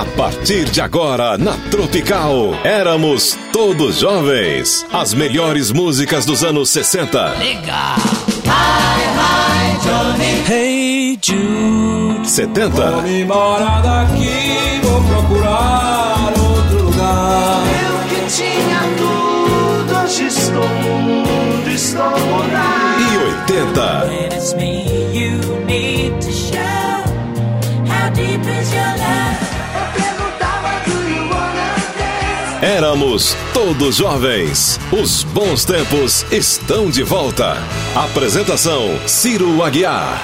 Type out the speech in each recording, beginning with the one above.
A partir de agora, na Tropical, éramos todos jovens. As melhores músicas dos anos 60. Legal. Hi, hi, Johnny. Hey Jude. 70. Vou me embora daqui, vou procurar outro lugar. Eu que tinha tudo, hoje estou mudo, estou mudado. E 80. When it's me you need to show. How deep is Éramos todos jovens. Os bons tempos estão de volta. Apresentação: Ciro Aguiar.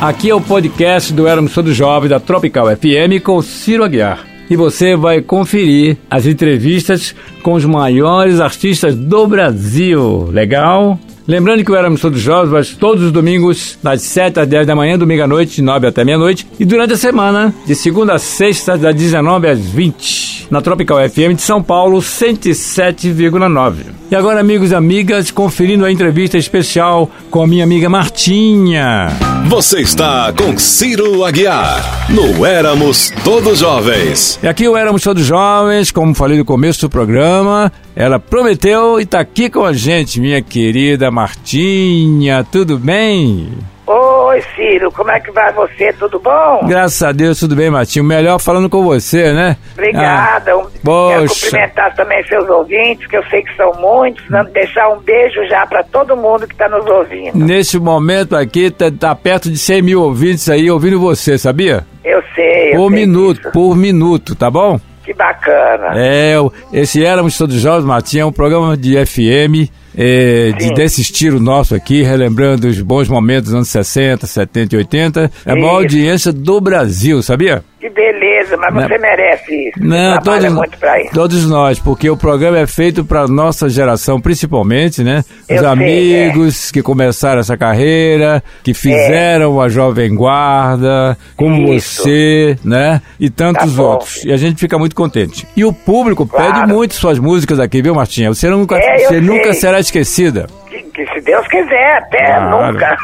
Aqui é o podcast do Éramos Todos Jovens da Tropical FM com Ciro Aguiar. E você vai conferir as entrevistas com os maiores artistas do Brasil. Legal? Lembrando que o Éramos Todos Jovens todos os domingos, das 7 às 10 da manhã, domingo à noite, de 9 até meia-noite. E durante a semana, de segunda a sexta, das 19 às 20. Na Tropical FM de São Paulo, 107,9. E agora, amigos e amigas, conferindo a entrevista especial com a minha amiga Martinha. Você está com Ciro Aguiar. No Éramos Todos Jovens. E aqui o Éramos Todos Jovens, como falei no começo do programa, ela prometeu e está aqui com a gente, minha querida Martinha. Tudo bem? Oi, Ciro, como é que vai você? Tudo bom? Graças a Deus, tudo bem, Martinho. Melhor falando com você, né? Obrigada. Um- Quero cumprimentar também seus ouvintes, que eu sei que são muitos. né? Deixar um beijo já para todo mundo que está nos ouvindo. Nesse momento aqui, tá, tá perto de 100 mil ouvintes aí ouvindo você, sabia? Eu sei. eu Por sei minuto, disso. por minuto, tá bom? Que bacana. É, esse Éramos Todos Jovens, Martinho, é um programa de FM, é, de, desse estilo nosso aqui, relembrando os bons momentos dos anos 60, 70 e 80. É a maior audiência do Brasil, sabia? Que beleza, mas Não. você merece isso. Não, todos, muito para isso. todos nós, porque o programa é feito para nossa geração, principalmente, né? Eu Os sei, amigos que começaram essa carreira, que fizeram a Jovem Guarda, como Isso. você, né? E tantos Tá outros. E a gente fica muito contente. E o público Claro. pede muito suas músicas aqui, viu, Martinha? Você nunca, É, você nunca será esquecida. Que, que se Deus quiser, até Claro. nunca.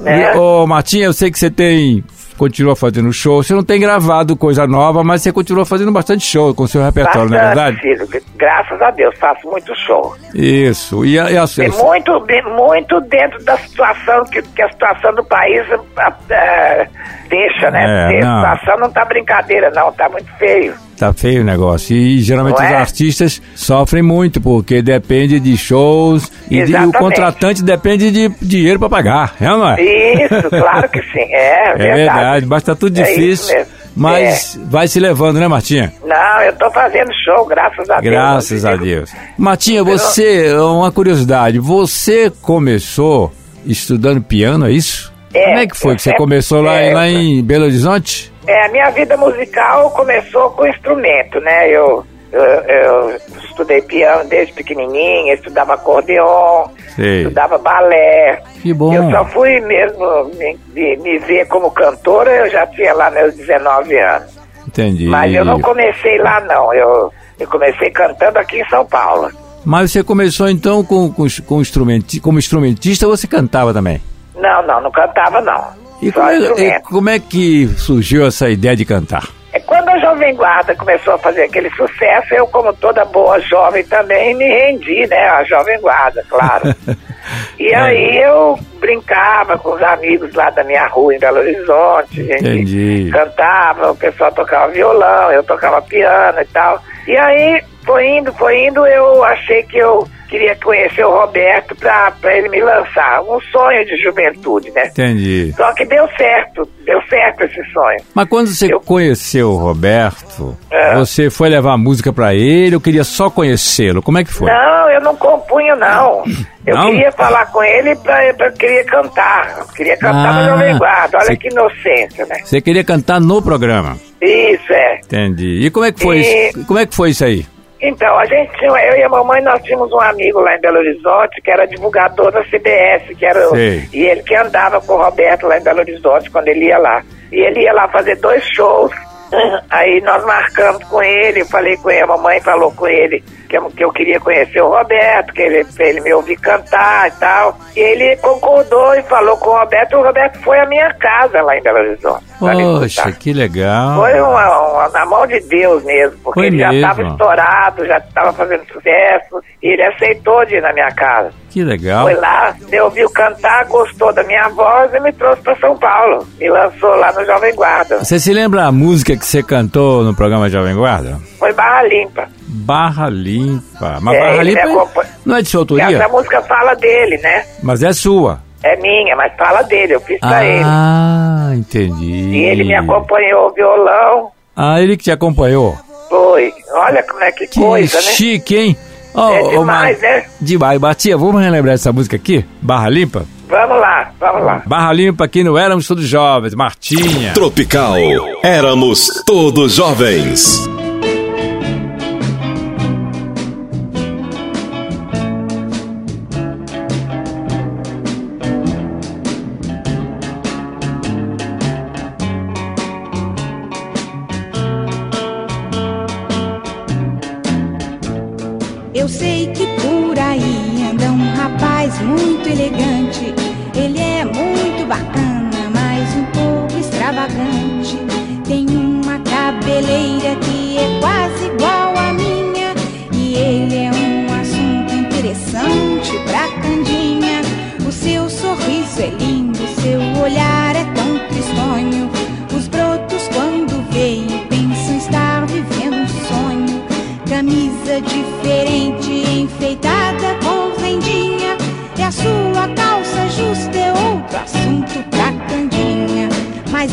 E, ô, Martinha, eu sei que você tem. Continua fazendo show. Você não tem gravado coisa nova, mas você continua fazendo bastante show com seu repertório, não é verdade? Bastante, Ciro. Graças a Deus, faço muito show. Isso. E a, e a, E muito, de- muito dentro da situação que, que a situação do país ah, deixa, né? É, a situação não tá brincadeira, não, tá muito feio. Tá feio o negócio. E geralmente os é? artistas sofrem muito, porque depende de shows e, de- e o contratante depende de dinheiro para pagar, é ou não é? Isso, claro que sim, é, É verdade. verdade, mas tá tudo É difícil. mesmo. mas vai se levando, né, Martinha? Não, eu tô fazendo show, graças a Deus. Graças a Eu- Deus. Martinha, você, uma curiosidade, você começou estudando piano, é isso? É, Como é que foi que você sempre- começou lá, é, lá em Belo Horizonte? É, a minha vida musical começou com instrumento, né? Eu, eu, eu estudei piano desde pequenininha, estudava acordeon, Sei. estudava balé. Que bom. Eu só fui mesmo me, me- me ver como cantora, eu já tinha lá meus 19 anos. Entendi. Mas eu não comecei lá, não. Eu, eu comecei cantando aqui em São Paulo. Mas você começou então com, com, com instrumenti como instrumentista ou você cantava também? Não, não, não cantava, não. E é, e como é que surgiu essa ideia de cantar? É quando a Jovem Guarda começou a fazer aquele sucesso, eu, como toda boa jovem também, me rendi, né? A Jovem Guarda, claro. E aí eu brincava com os amigos lá da minha rua em Belo Horizonte, a gente Entendi. cantava, o pessoal tocava violão, eu tocava piano e tal. E aí foi indo, foi indo, eu achei que eu queria conhecer o Roberto pra, pra ele me lançar. Um sonho de juventude, né? Entendi. Só que deu certo, deu certo esse sonho. Mas quando você Eu- conheceu o Roberto, É. você foi levar música pra ele ou queria só conhecê-lo? Como é que foi? Não, eu não compunho, não. Eu Não? queria falar com ele pra, pra queria cantar. Eu queria cantar Ah, no Jovem Guarda. Olha você- que inocência, né? Você queria cantar no programa? Isso, é. Entendi. E como é que foi E- isso? Como é que foi isso aí? Então, a gente tinha, eu e a mamãe, nós tínhamos um amigo lá em Belo Horizonte que era divulgador da CBS, que era Sei. e ele que andava com o Roberto lá em Belo Horizonte quando ele ia lá. E ele ia lá fazer dois shows. Aí nós marcamos com ele, eu falei com ele, a mamãe falou com ele que eu, que eu queria conhecer o Roberto, que ele, ele me ouvir cantar e tal. E ele concordou e falou com o Roberto, e o Roberto foi à minha casa lá em Belo Horizonte. Poxa, que legal. Foi uma, uma- na mão de Deus mesmo, porque Foi ele já mesmo. estava estourado, já estava fazendo sucesso, e ele aceitou de ir na minha casa. Que legal. Foi lá, me ouviu cantar, gostou da minha voz e me trouxe para São Paulo. Me lançou lá no Jovem Guarda. Você se lembra a música que você cantou no programa Jovem Guarda? Foi Barra Limpa. Barra Limpa. Mas É, Barra Limpa acompanha. não é de sua autoria, essa música fala dele, né? mas é sua. É minha, mas fala dele, eu fiz pra ele. Ah, entendi. E ele me acompanhou o violão. Ah, ele que te acompanhou. Foi. Olha como é que, Que coisa, né? chique, hein? Oh, É oh, demais, Ma- né? Demais. Batia, vamos relembrar essa música aqui? Barra Limpa? Vamos lá, vamos lá. Barra Limpa aqui no Éramos Todos Jovens. Martinha. Tropical. Éramos todos jovens.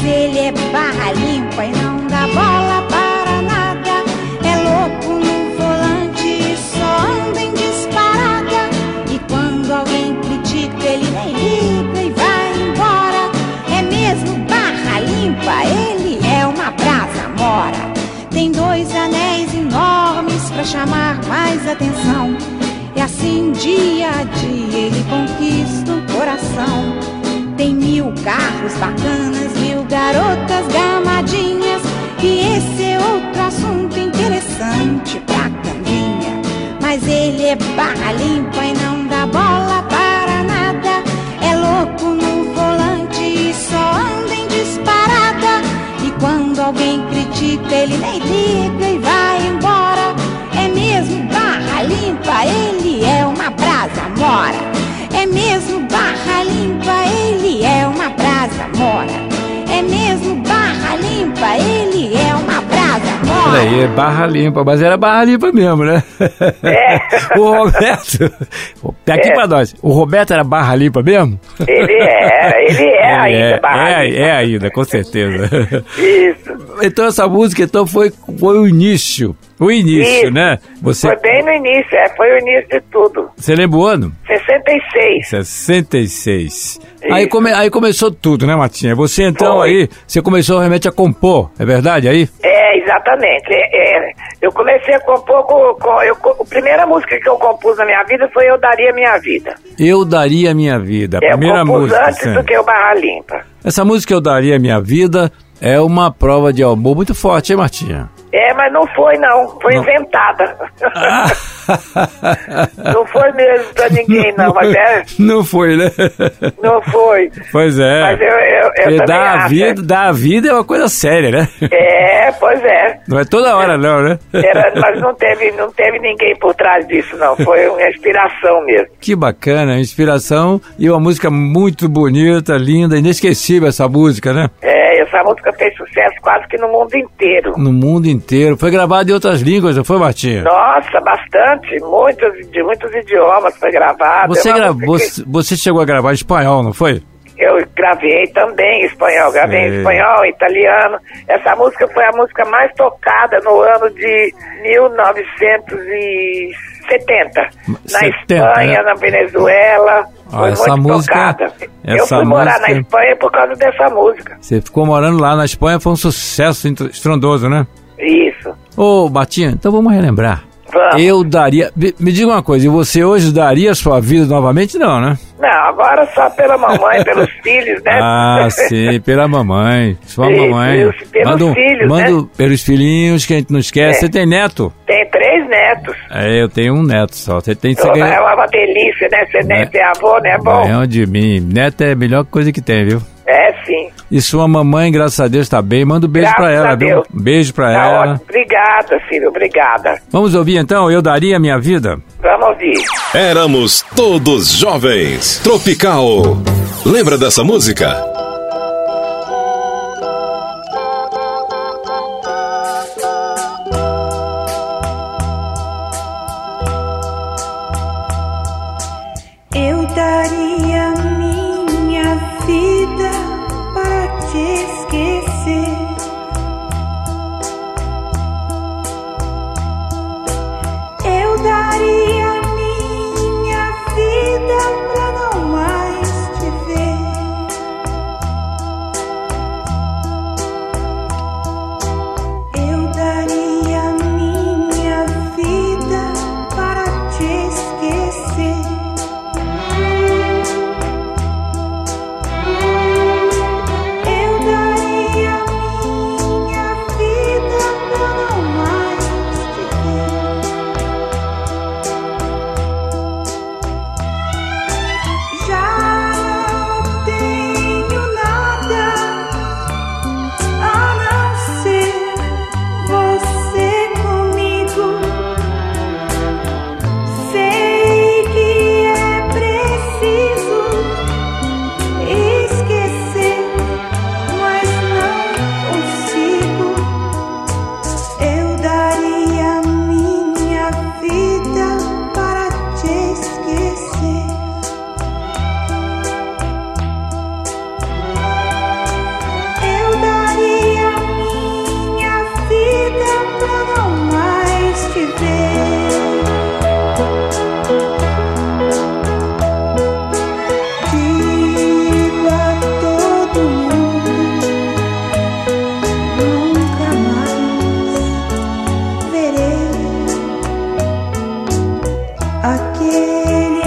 Ele é barra limpa e não dá bola para nada. É louco no volante e só anda em disparada. E quando alguém critica, ele nem liga e vai embora. É mesmo barra limpa, ele é uma brasa mora. Tem dois anéis enormes pra chamar mais atenção. E assim dia a dia ele conquista o coração. Tem mil carros bacanas, garotas gamadinhas. E esse é outro assunto interessante pra Candinha. Mas ele é barra limpa e não dá bola para nada. É louco no barra Olha aí, Barra Limpa. Mas era Barra Limpa mesmo, né? É. o Roberto. Daqui É. pra nós. O Roberto era Barra Limpa mesmo? Ele é, ele é ainda é, barra é, limpa. é ainda, com certeza. Isso. Então essa música então foi, foi o início. O início, Isso. né? Você, Foi bem no início, é, foi o início de tudo. você lembra o ano? 66. 66. Aí, come, aí começou tudo, né, Matinha? Você então Foi. aí, você começou realmente a compor, é verdade aí? É, exatamente. É, é. Eu comecei a compor com. com eu, a primeira música que eu compus na minha vida foi Eu Daria Minha Vida. Eu daria minha vida. A É, eu primeira compus música. antes sim. do que o Barra Limpa. Essa música Eu Daria Minha Vida é uma prova de amor muito forte, hein, Martinha? É, mas não foi não, foi Não. inventada. Ah. não foi mesmo pra ninguém não, mas é, Não foi, né? não foi. Pois é. Mas eu, eu, eu dar a, vida, dar a vida é uma coisa séria, né? É, pois é. Não é toda hora, não, né? Era, mas não teve, não teve ninguém por trás disso, não. Foi uma inspiração mesmo. Que bacana, inspiração e uma música muito bonita, linda, inesquecível essa música, né? É, essa música fez sucesso quase que no mundo inteiro. No mundo inteiro. Foi gravada em outras línguas, não foi, Martinha? Nossa, bastante. Muitos, de muitos idiomas foi gravado. Você, É gra... que você, chegou a gravar em espanhol, não foi? Eu gravei também em espanhol. Gravei em espanhol, italiano. Essa música foi a música mais tocada no ano de 1970. Na 70, Espanha, né? na Venezuela. Ah, foi essa música- tocada. Eu essa fui morar música- na Espanha por causa dessa música. Você ficou morando lá na Espanha, foi um sucesso estrondoso, né? Isso. Ô, Batinha, então vamos relembrar. Vamos. Eu daria. Me, diga uma coisa, e você hoje daria a sua vida novamente? Não, né? Não, agora só pela mamãe, pelos filhos, né? Ah, sim, pela mamãe. Sua mamãe. pelos manda um- filhos, manda né? pelos filhinhos que a gente não esquece. É. Você tem neto? Tem dois netos. É, eu tenho um neto só. Você tem que ser É uma delícia, né? Ser neto e avô, né? Bom, ganhão de mim. Neto é a melhor coisa que tem, viu? é sim. E sua mamãe, graças a Deus, tá bem. Manda um beijo Graças pra ela, viu? Um beijo pra Tá ela. ótimo. Obrigada, filho, obrigada. Vamos ouvir então, Eu Daria a Minha Vida? Vamos ouvir. Éramos todos jovens. Tropical. Lembra dessa música? Aqueles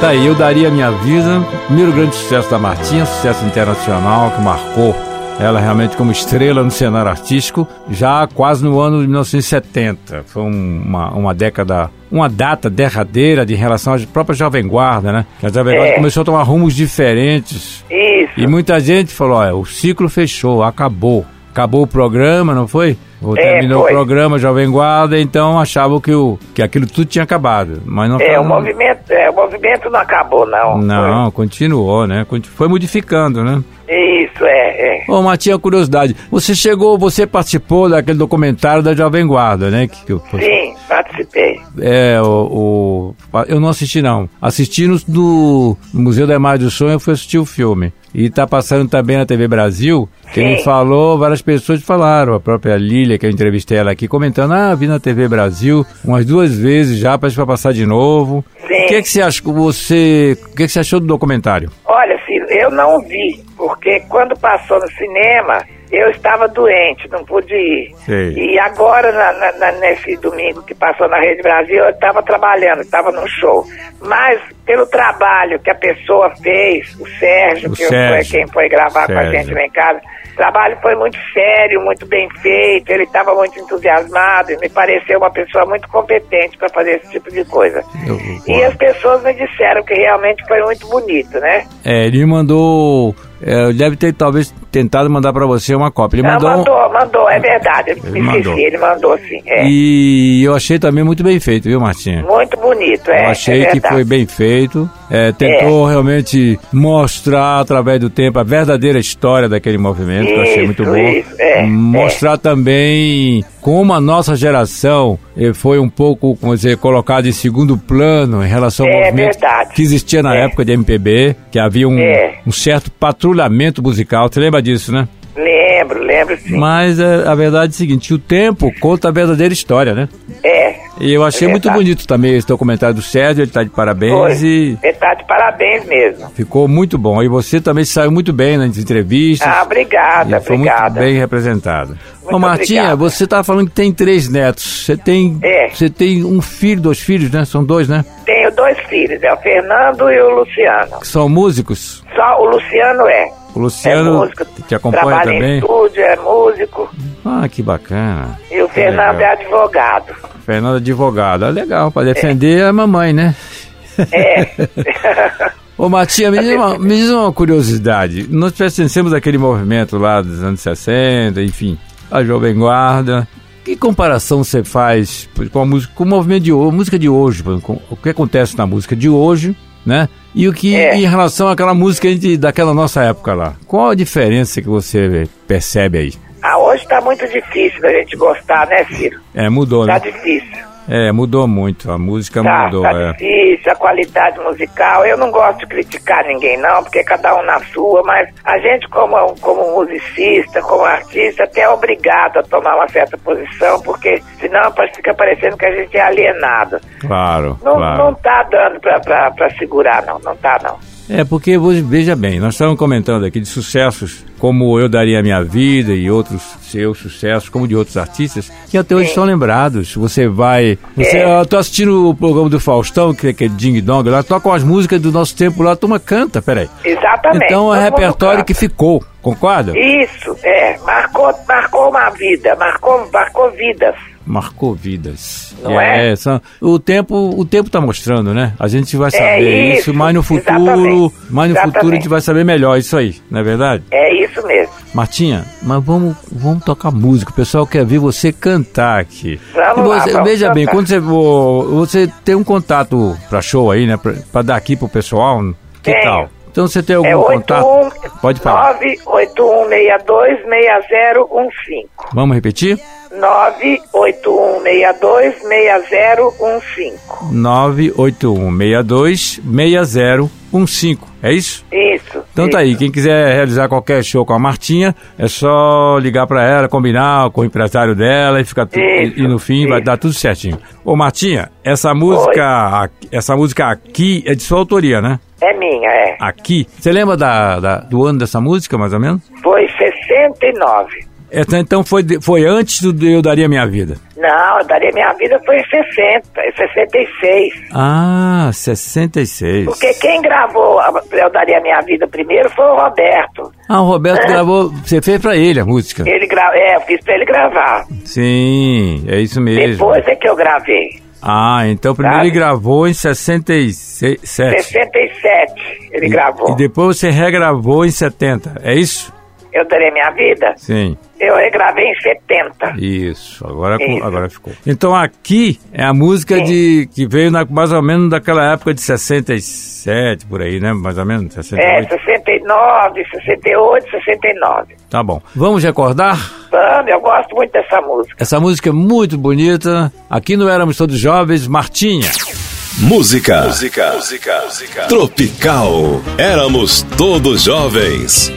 Tá aí, Eu Daria a Minha Vida. Primeiro grande sucesso da Martinha, sucesso internacional que marcou ela realmente como estrela no cenário artístico, já quase no ano de 1970. Foi um- uma, uma década, uma data derradeira de relação à própria Jovem Guarda, né? Que a Jovem Guarda É. começou a tomar rumos diferentes. Isso. E muita gente falou: olha, o ciclo fechou, acabou. acabou o programa, não foi? Ou É, terminou foi. o programa Jovem Guarda, então achavam que, o, que aquilo tudo tinha acabado. Mas não É, foi- o movimento, é, o movimento não acabou, não. Não, continuou, né? Foi modificando, né? Isso, é, é. Ô, Matinha, curiosidade. Você chegou, você participou daquele documentário da Jovem Guarda, né? Que, que Sim, participei. É, o, o- Eu não assisti, não. Assisti no, no Museu da Imagem do Sonho, eu fui assistir o filme. E tá passando também na TV Brasil. Quem Sim. falou, várias pessoas falaram. A própria Que eu entrevistei ela aqui, comentando: ah, vi na TV Brasil umas duas vezes já, parece que vai passar de novo. Sim. O que, é que você achou? Você, o que, é que você achou do documentário? Olha, filho, eu não vi, porque quando passou no cinema, eu estava doente, não pude ir. Sei. E agora, na- na- na- nesse domingo que passou na Rede Brasil, eu estava trabalhando, estava no show. Mas pelo trabalho que a pessoa fez, o Sérgio, O que Sérgio. foi quem foi gravar com a Sérgio. gente lá em casa, trabalho foi muito sério, muito bem feito, ele estava muito entusiasmado, e me pareceu uma pessoa muito competente para fazer esse tipo de coisa. Eu- E as pessoas me disseram que realmente foi muito bonito, né? É, ele me mandou. é, deve ter talvez tentado mandar pra você uma cópia. Ele mandou. um- mandou, mandou, é verdade. Ele me esqueci, mandou. ele mandou sim. É. E eu achei também muito bem feito, viu, Martinha? Muito bonito, é. Eu achei é que foi bem feito. É, tentou realmente mostrar através do tempo a verdadeira história daquele movimento, que eu achei Isso, muito bom. isso, é, mostrar também como a nossa geração eh, foi um pouco, como dizer, colocada em segundo plano em relação ao É movimento verdade. que existia na É. época de MPB, que havia um, É. um certo patrulhamento musical. Você lembra disso, né? Lembro, lembro sim. Mas é, a verdade é a seguinte, o tempo conta a verdadeira história, né? É. E eu achei É muito bonito também esse documentário do Sérgio, ele tá de parabéns Foi. e Ele tá de parabéns mesmo. ficou muito bom. E você também saiu muito bem nas entrevistas. Ah, obrigada, e foi muito obrigada. bem representado. Muito Ô Martinha, obrigada. você tá falando que tem três netos. Você tem, É. você tem um filho, dois filhos, né? São dois, né? Tenho dois filhos, é o Fernando e o Luciano. Que são músicos. Só o Luciano é. O Luciano é músico, te acompanha trabalha em também. estúdio, é músico. Ah, que bacana. E o Que Fernando legal. é advogado. Fernando advogado. Ah, legal, para defender a mamãe, né? É. Ô Matia, me diz, uma, me diz uma curiosidade. Nós pertencemos àquele movimento lá dos anos 60, enfim, a Jovem Guarda. Que comparação você faz com a música, com o movimento de hoje, música de hoje, com o que acontece na música de hoje, né? E o que É. em relação àquela música de, daquela nossa época lá? Qual a diferença que você percebe aí? ah, hoje tá muito difícil da gente gostar, né, Ciro? É, mudou, Tá né? difícil. É, mudou muito. A música Tá, mudou, tá é. difícil, a qualidade musical. Eu não gosto de criticar ninguém, não, porque cada um na sua, mas a gente, como, como musicista, como artista, até é obrigado a tomar uma certa posição, porque senão fica parecendo que a gente é alienado. Claro, Não, claro. não tá dando pra, pra, pra segurar, não, não tá, não. É, porque, veja bem, nós estamos comentando aqui de sucessos como Eu Daria Minha Vida e outros seus sucessos, como de outros artistas, que até hoje são lembrados. Você vai. Você, É. Eu tô assistindo o programa do Faustão, que é aquele Ding Dong lá, tocam as músicas do nosso tempo lá, a turma canta, peraí. Exatamente. Então é repertório que ficou, concorda? Isso, é, marcou, marcou uma vida, marcou, marcou vidas. Marcou vidas. Não é? são- o tempo, o tempo tá mostrando, né? A gente vai saber É isso, isso, mas no futuro, exatamente, mas no futuro a gente exatamente. vai saber melhor isso aí, não é verdade? É isso mesmo. Martinha, mas vamos, vamos tocar música. O pessoal quer ver você cantar aqui. Vamos lá, você- vamos veja bem, cantar. quando você, vo- você tem um contato pra show aí, né? Pra dar aqui pro pessoal, que Tenho. tal? Então você tem algum É contato? 81 Pode falar. 98162 6015. Vamos repetir? 98162 6015. 981626015. É isso? Isso. Então tá isso. aí, quem quiser realizar qualquer show com a Martinha, é só ligar pra ela, combinar com o empresário dela e ficar tu- e, e no fim vai isso. dar tudo certinho. Ô Martinha, essa música, a- essa música aqui é de sua autoria, né? É minha, é. Aqui. Você lembra da, da- do ano dessa música, mais ou menos? Foi 69. Essa, então foi, foi antes do Eu Daria Minha Vida. Não, eu daria minha vida foi em 60, em 66. Ah, 66. Porque quem gravou Eu Daria Minha Vida primeiro foi o Roberto. Ah, o Roberto gravou, você fez pra ele a música. Ele gra... É, eu fiz pra ele gravar. Sim, é isso mesmo. Depois é que eu gravei. Ah, então primeiro Sabe? ele gravou em 67. 67 ele E- gravou. E depois você regravou em 70, é isso? Eu Darei Minha Vida, Sim. eu regravei em 70. Isso, agora, Isso. agora ficou. Então aqui é a música Sim. de que veio na- mais ou menos daquela época de 67, por aí, né? Mais ou menos, É, 68. 69, 68, 69. Tá bom. Vamos recordar? Vamos, eu gosto muito dessa música. Essa música é muito bonita. Aqui no Éramos Todos Jovens, Martinha. Música. Música. Tropical. Éramos todos jovens.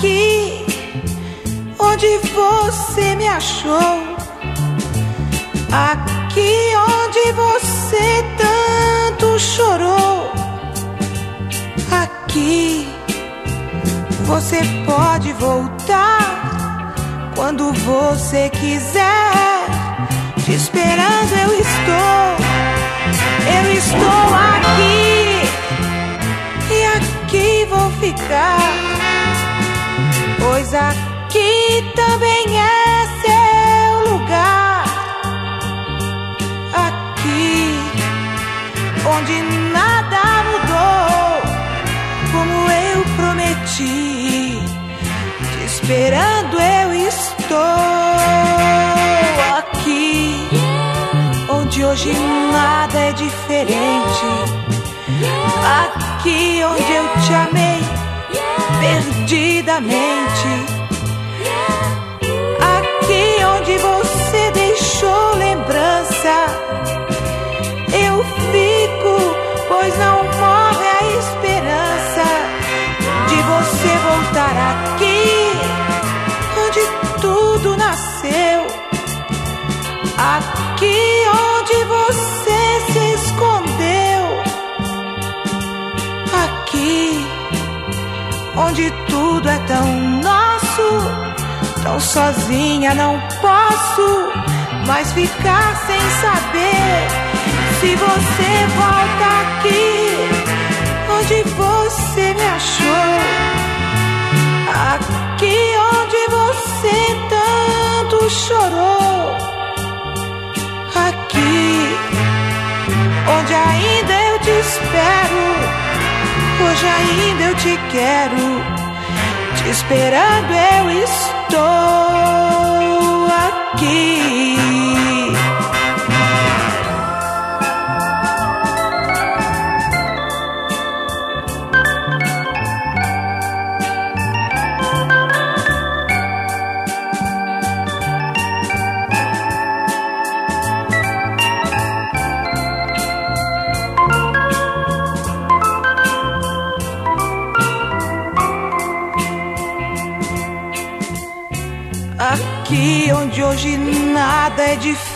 Aqui onde você me achou, aqui onde você tanto chorou, aqui você pode voltar quando você quiser. Te esperando eu estou, eu estou aqui e aqui vou ficar. Pois aqui também é seu lugar. Aqui, onde nada mudou, como eu prometi. Te esperando eu estou aqui, onde hoje nada é diferente. Aqui onde eu te amei perdidamente. Aqui onde você deixou lembrança, eu fico, pois não tudo é tão nosso. Tão sozinha não posso mais ficar sem saber se você volta aqui onde você me achou. Aqui onde você tanto chorou. Aqui onde ainda eu te espero. Hoje ainda eu te quero. Esperando eu estou. Aqui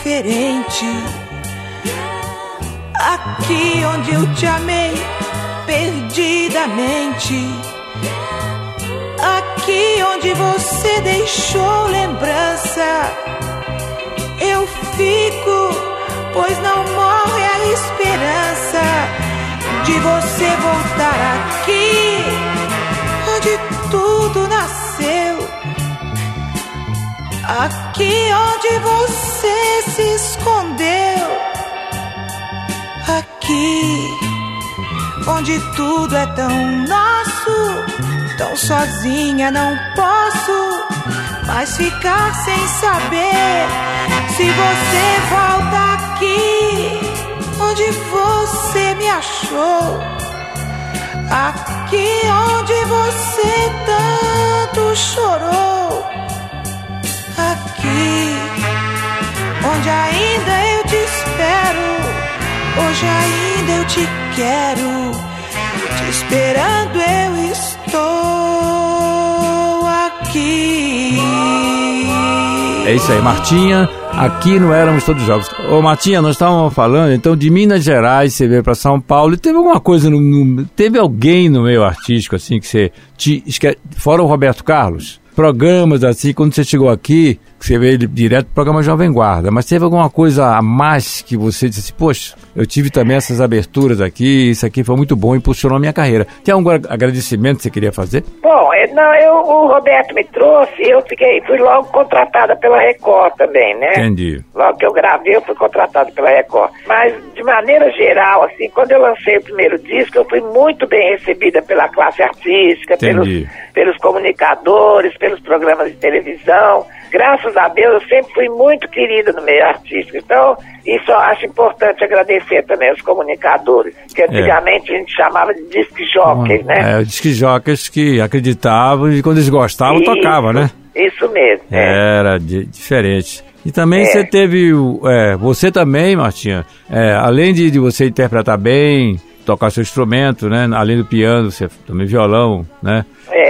diferente. Aqui onde eu te amei perdidamente. Aqui onde você deixou lembrança. Eu fico, pois não morre a esperança de você voltar aqui onde tudo nasceu. Aqui onde você se escondeu. Aqui onde tudo é tão nosso. Tão sozinha não posso mais ficar sem saber se você volta aqui onde você me achou. Aqui onde você tanto chorou onde ainda eu te espero. Hoje ainda eu te quero, te esperando eu estou aqui. É isso aí, Martinha. Aqui no Éramos Todos Jovens. Ô, Martinha, nós estávamos falando, então, de Minas Gerais, você veio para São Paulo, e teve alguma coisa, no, no- teve alguém no meio artístico, assim, que você, te, fora o Roberto Carlos, programas assim, quando você chegou aqui, você veio direto pro programa Jovem Guarda, mas teve alguma coisa a mais que você disse assim, poxa, eu tive também essas aberturas aqui, isso aqui foi muito bom, impulsionou a minha carreira. Tem algum agradecimento que você queria fazer? Bom, é, não, eu, o Roberto me trouxe e eu fiquei, fui logo contratada pela Record também, né? Entendi. Logo que eu gravei, eu fui contratado pela Record. Mas, de maneira geral, assim, quando eu lancei o primeiro disco, eu fui muito bem recebida pela classe artística, pelos, Entendi. pelos comunicadores, pelos programas de televisão. Graças a Deus, eu sempre fui muito querida no meio artístico. Então, isso eu acho importante agradecer também aos comunicadores, que antigamente a gente chamava de disc jockey, né? É, disque jockeys que acreditavam e quando eles gostavam, Isso, tocava, né? Isso mesmo. é. Era di- diferente. E também É. você teve, é, você também, Martinha, é, além de, de você interpretar bem, tocar seu instrumento, né? Além do piano, você também violão, né?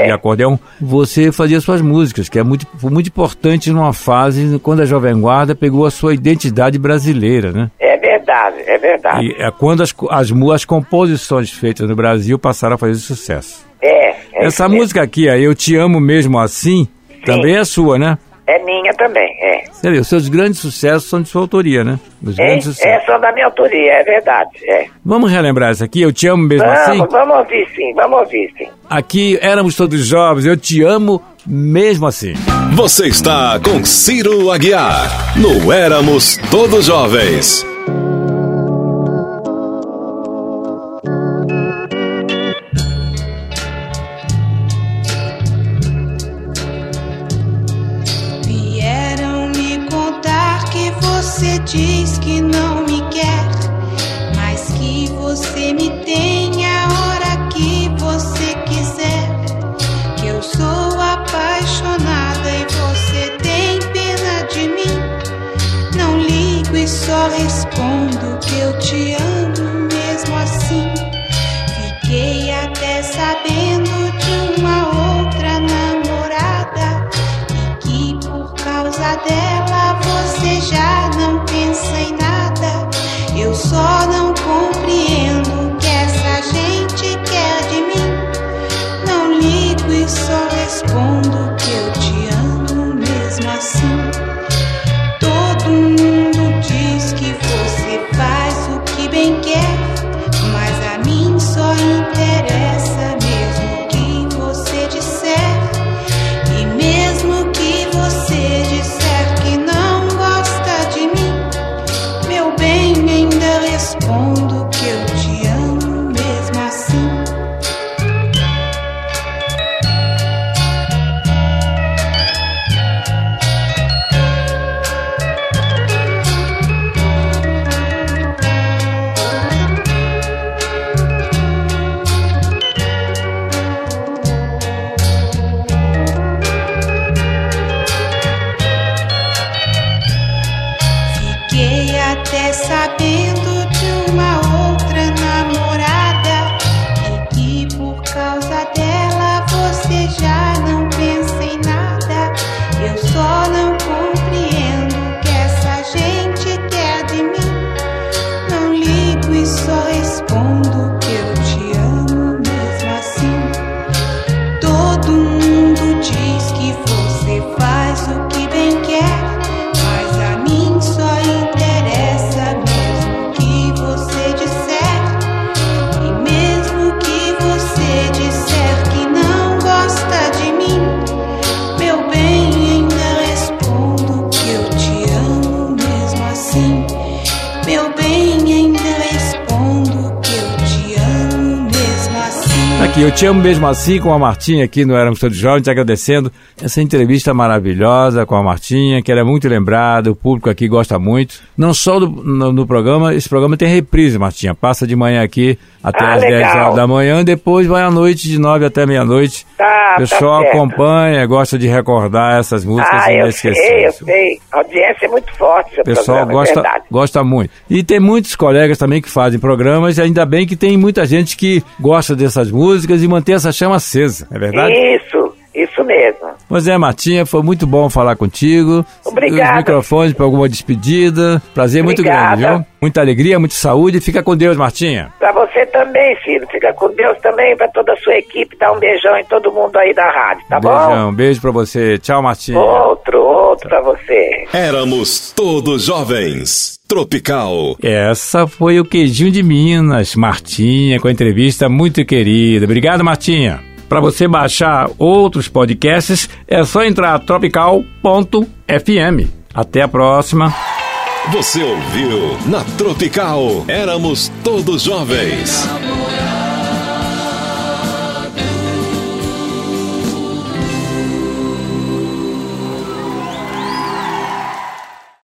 É. E acordeão, você fazia suas músicas, que é muito, foi muito importante numa fase quando a Jovem Guarda pegou a sua identidade brasileira, né? É verdade, é verdade. E é quando as, as, as composições feitas no Brasil passaram a fazer sucesso. É. é Essa música aqui, Eu Te Amo Mesmo Assim, também é sua, né? É minha também, é. Vê, os seus grandes sucessos são de sua autoria, né? Os É, grandes é sucessos. só da minha autoria, é verdade. É. Vamos relembrar essa aqui, Eu Te Amo Mesmo Assim? Vamos, vamos ouvir sim, vamos ouvir sim. Aqui éramos todos jovens, Eu Te Amo Mesmo Assim. Você está com Ciro Aguiar no Éramos Todos Jovens. Diz que não me quer, mas que você me tem a hora que você quiser. Que eu sou apaixonada e você tem pena de mim. Não ligo e só respondo eu te amo mesmo assim com a Martinha aqui no Éramos Todos Jovens, te agradecendo essa entrevista maravilhosa com a Martinha, que ela é muito lembrada, o público aqui gosta muito. Não só do, no, no programa, esse programa tem reprise, Martinha. Passa de manhã aqui até Ah, 10 legal. horas da manhã, depois vai à noite de 9 até meia-noite. Tá, o pessoal tá acompanha, gosta de recordar essas músicas Ah, eu sei, eu sei. A audiência é muito forte, O pessoal programa, é gosta, verdade. gosta muito. E tem muitos colegas também que fazem programas, e ainda bem que tem muita gente que gosta dessas músicas e mantém essa chama acesa, é verdade? Isso, isso mesmo. Pois é, Martinha, foi muito bom falar contigo. Obrigada. Os microfones para alguma despedida. Prazer muito Obrigada. grande, viu? Muita alegria, muita saúde. Fica com Deus, Martinha. Pra você também, filho. Fica com Deus também, pra toda a sua equipe. Dá um beijão em todo mundo aí da rádio, tá Beijão, beijo pra você. Tchau, Martinha. bom? Outro, outro pra você. Éramos todos jovens. Tropical. Essa foi o Queijinho de Minas, Martinha, com a entrevista muito querida. Obrigado, Martinha. Para você baixar outros podcasts, é só entrar tropical.fm. Até a próxima. Você ouviu na Tropical. Éramos todos jovens.